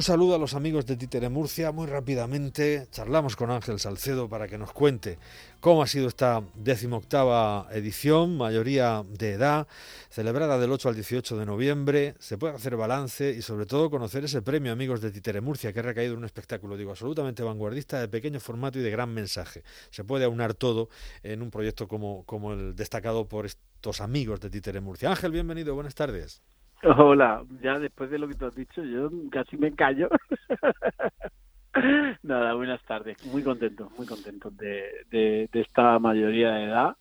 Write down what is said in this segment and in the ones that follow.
Un saludo a los amigos de Títere Murcia. Muy rápidamente charlamos con Ángel Salcedo para que nos cuente cómo ha sido esta decimoctava edición, mayoría de edad, celebrada del 8 al 18 de noviembre. Se puede hacer balance y sobre todo conocer ese premio Amigos de Títere Murcia que ha recaído en un espectáculo, digo, absolutamente vanguardista, de pequeño formato y de gran mensaje. Se puede aunar todo en un proyecto como, el destacado por estos amigos de Títere Murcia. Ángel, bienvenido, buenas tardes. Hola, ya después de lo que tú has dicho, yo casi me callo. Nada, buenas tardes. Muy contento, muy contento de, de, esta mayoría de edad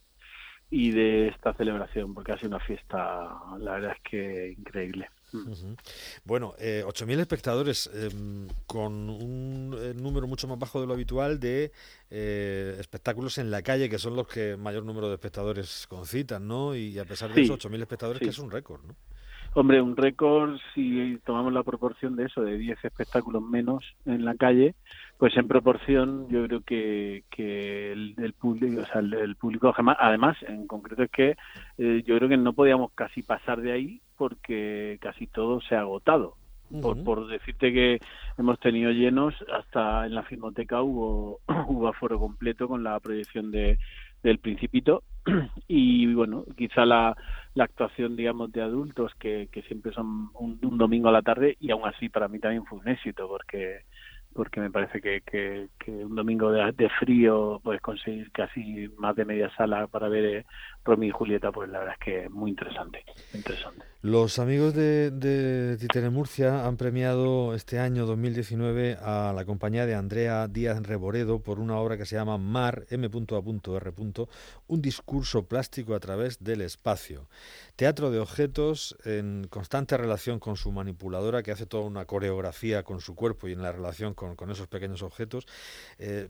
y de esta celebración, porque ha sido una fiesta, la verdad es que increíble. Bueno, eh, 8.000 espectadores eh, con un eh, número mucho más bajo de lo habitual de eh, espectáculos en la calle, que son los que mayor número de espectadores concitan, ¿no? Y a pesar de eso, 8.000 espectadores, que es un récord, ¿no? Hombre, un récord, si tomamos la proporción de eso, de 10 espectáculos menos en la calle, pues en proporción yo creo que, que el, público, o sea, el, público además, en concreto es que eh, yo creo que no podíamos casi pasar de ahí porque casi todo se ha agotado. por, por decirte que hemos tenido llenos, hasta en la filmoteca hubo, hubo aforo completo con la proyección de, del Principito y bueno, quizá la, la actuación, digamos, de adultos que, que siempre son un, un, domingo a la tarde y aún así para mí también fue un éxito porque porque me parece que, que, un domingo de, de, frío puedes conseguir casi más de media sala para ver eh, Romeo y Julieta, pues la verdad es que es muy interesante. Los amigos de, de Títere Murcia han premiado este año 2019 a la compañía de Andrea Díaz Reboredo por una obra que se llama Mar, M.A.R. Un discurso plástico a través del espacio. Teatro de objetos en constante relación con su manipuladora que hace toda una coreografía con su cuerpo y en la relación con, esos pequeños objetos. Eh,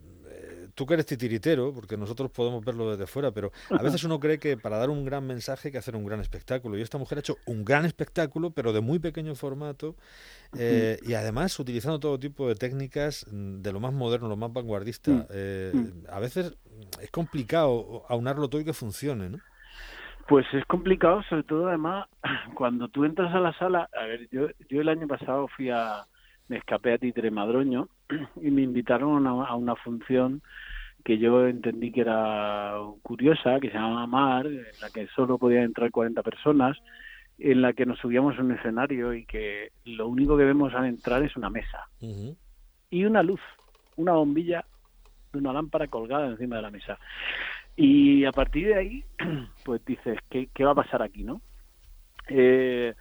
tú que eres titiritero, porque nosotros podemos verlo desde fuera, pero a veces uno cree que para dar un gran mensaje hay que hacer un gran espectáculo. Y esta mujer ha hecho un gran espectáculo, pero de muy pequeño formato, eh, y además utilizando todo tipo de técnicas mm, de lo más moderno, lo más vanguardista. Mm. Eh, mm. a veces es complicado aunarlo todo y que funcione, ¿no? Pues es complicado, sobre todo además cuando tú entras a la sala. A ver, yo, yo el año pasado fui a. Me escapé a Titre Madroño y me invitaron a una, a una función que yo entendí que era curiosa, que se llamaba Mar, en la que solo podían entrar 40 personas, en la que nos subíamos a un escenario y que lo único que vemos al entrar es una mesa y una luz, una bombilla, una lámpara colgada encima de la mesa. Y a partir de ahí, pues dices, ¿qué, qué va a pasar aquí, no? Eh,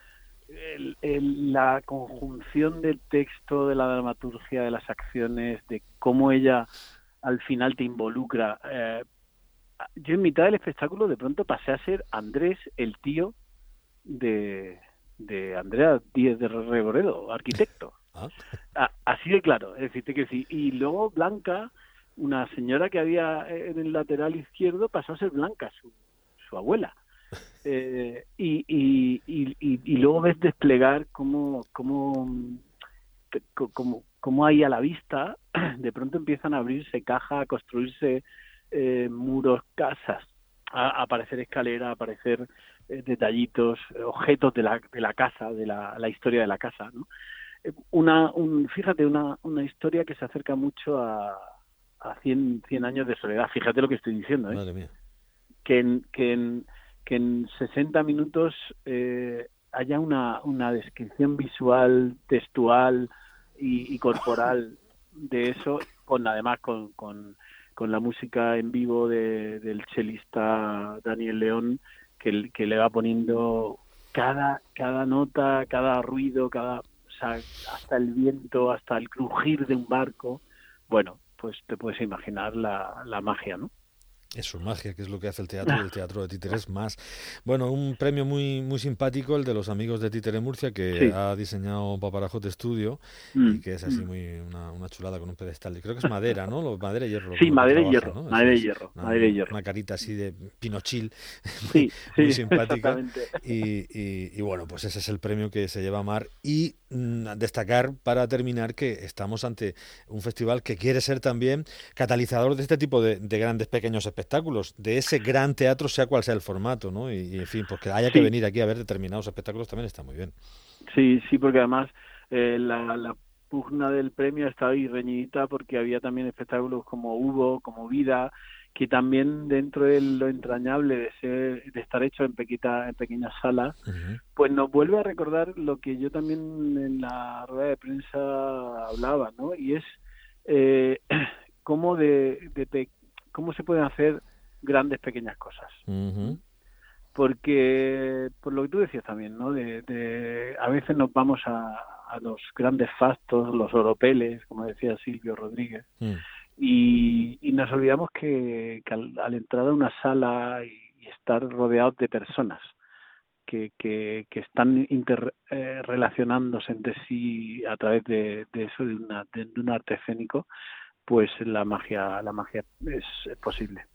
la conjunción del texto, de la dramaturgia, de las acciones, de cómo ella al final te involucra. Eh, yo en mitad del espectáculo de pronto pasé a ser Andrés, el tío de, de Andrea Díez de Reboredo, arquitecto. Ah. así de claro, es decir, que sí. Y luego Blanca, una señora que había en el lateral izquierdo, pasó a ser Blanca, su, su abuela. Eh, y, y, y, y, luego ves desplegar cómo, cómo, cómo, cómo ahí a la vista de pronto empiezan a abrirse cajas, a construirse eh, muros, casas, a, aparecer escaleras, a aparecer eh, detallitos, objetos de la, de la casa, de la, la historia de la casa, ¿no? Eh, una, un, fíjate, una, una historia que se acerca mucho a, a 100, 100 años de soledad. Fíjate lo que estoy diciendo, ¿eh? Madre mía. Que en, que en, que en 60 minutos eh, haya una, una descripción visual, textual y, y corporal de eso, con además con, con, con la música en vivo de, del chelista Daniel León, que, que le va poniendo cada, cada nota, cada ruido, cada, o sea, hasta el viento, hasta el crujir de un barco. Bueno, pues te puedes imaginar la, la magia, ¿no? Es su magia, que es lo que hace el teatro el teatro de títeres más. Bueno, un premio muy muy simpático, el de los amigos de Títere Murcia, que sí. ha diseñado Paparajote Studio mm. y que es así muy una, una, chulada con un pedestal. Creo que es madera, ¿no? Madera y hierro. Sí, madera y hierro. ¿no? Madera y hierro. Una, madera y hierro. Una carita así de pinochil, sí, muy, sí, simpática. Y, y, y, bueno, pues ese es el premio que se lleva Mar. Y mmm, destacar para terminar que estamos ante un festival que quiere ser también catalizador de este tipo de, de grandes pequeños espectáculos espectáculos de ese gran teatro, sea cual sea el formato, ¿no? Y, y en fin, porque haya que sí. venir aquí a ver determinados espectáculos también está muy bien. Sí, sí, porque además eh, la, la, pugna del premio estaba ahí reñidita porque había también espectáculos como Hugo, como Vida, que también dentro de lo entrañable de ser de estar hecho en pequita, en pequeñas salas pues nos vuelve a recordar lo que yo también en la rueda de prensa hablaba no y es eh, cómo de, de, cómo se pueden hacer grandes pequeñas cosas. Porque por lo que tú decías también no de, a veces nos vamos a, a los grandes fastos los oropeles como decía Silvio Rodríguez mm. Y, nos olvidamos que, al, entrar a una sala y, estar rodeados de personas que, que, están interrelacionándose eh, entre sí a través de, eso, de, una, de, un arte escénico, pues la magia, la magia es posible.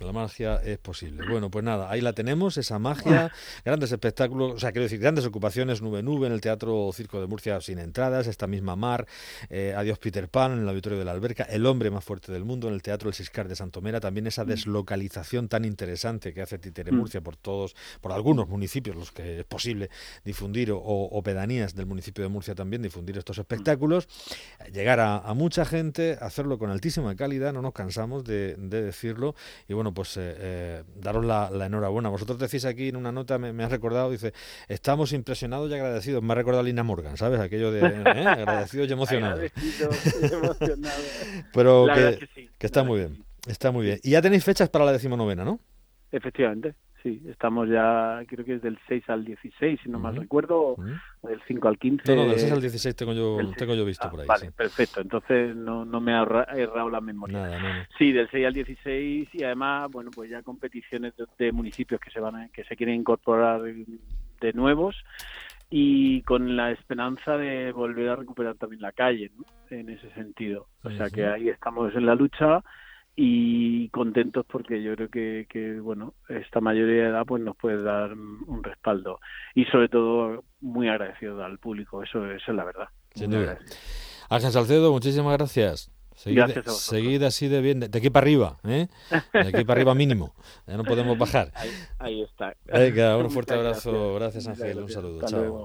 La magia es posible. Bueno, pues nada, ahí la tenemos, esa magia, grandes espectáculos, o sea, quiero decir, grandes ocupaciones, nube nube en el Teatro Circo de Murcia sin entradas, esta misma mar, eh, Adiós Peter Pan en el Auditorio de la Alberca, El hombre más fuerte del mundo en el Teatro El Siscar de Santomera, también esa mm. deslocalización tan interesante que hace Títere mm. Murcia por todos, por algunos municipios, los que es posible difundir, o, pedanías del municipio de Murcia también, difundir estos espectáculos, llegar a, mucha gente, hacerlo con altísima calidad, no nos cansamos de decirlo, y bueno, pues eh, eh, daros la, enhorabuena. Vosotros decís aquí en una nota, me, me has recordado, dice, estamos impresionados y agradecidos. Me ha recordado a Lina Morgan, ¿sabes? Aquello de ¿eh? agradecidos y emocionados. Pero que, que, está muy bien, está muy bien. Y ya tenéis fechas para la decimonovena, ¿no? Efectivamente sí, estamos ya, creo que es del 6 al 16, si no mal recuerdo, del 5 al 15. No, no, del 6 al 16 tengo yo, tengo yo visto ah, por ahí. Vale, perfecto, entonces no, no me ha errado la memoria. Nada, Sí, del 6 al 16 y además, bueno, pues ya competiciones de, municipios que se van que se quieren incorporar de nuevos y con la esperanza de volver a recuperar también la calle, ¿no? En ese sentido. O sea que ahí estamos en la lucha y contentos porque yo creo que, que, bueno esta mayoría de edad pues nos puede dar un respaldo y sobre todo muy agradecido al público eso, eso es la verdad Ángel Salcedo muchísimas gracias Seguid, así de bien, de, aquí para arriba, ¿eh? De aquí para arriba mínimo. Ya no podemos bajar. Ahí, está. Venga, un fuerte abrazo. Gracias, Ángel. Un saludo. Chao.